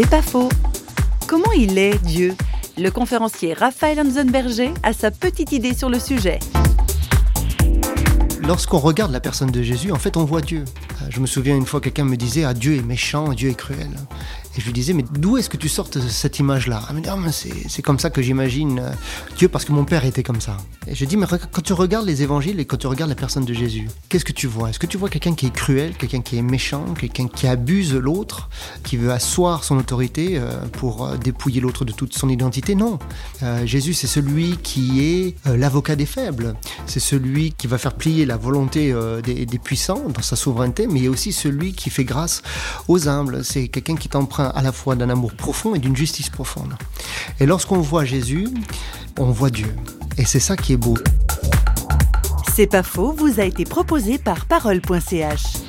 C'est pas faux. Comment il est, Dieu? Le conférencier Raphaël Hansenberger a sa petite idée sur le sujet. Lorsqu'on regarde la personne de Jésus, en fait, on voit Dieu. Euh, je me souviens une fois, quelqu'un me disait Ah, Dieu est méchant, Dieu est cruel. Et je lui disais, mais d'où est-ce que tu sortes cette image-là? Ah, c'est comme ça que j'imagine euh, Dieu parce que mon père était comme ça. Et je dis, mais quand tu regardes les évangiles et quand tu regardes la personne de Jésus, qu'est-ce que tu vois? Est-ce que tu vois quelqu'un qui est cruel, quelqu'un qui est méchant, quelqu'un qui abuse l'autre, qui veut asseoir son autorité euh, pour euh, dépouiller l'autre de toute son identité? Non. Jésus, c'est celui qui est l'avocat des faibles. C'est celui qui va faire plier la volonté des, puissants dans sa souveraineté, mais aussi celui qui fait grâce aux humbles. C'est quelqu'un qui t'emprunte à la fois d'un amour profond et d'une justice profonde. Et lorsqu'on voit Jésus, on voit Dieu. Et c'est ça qui est beau. C'est pas faux, vous a été proposé par parole.ch.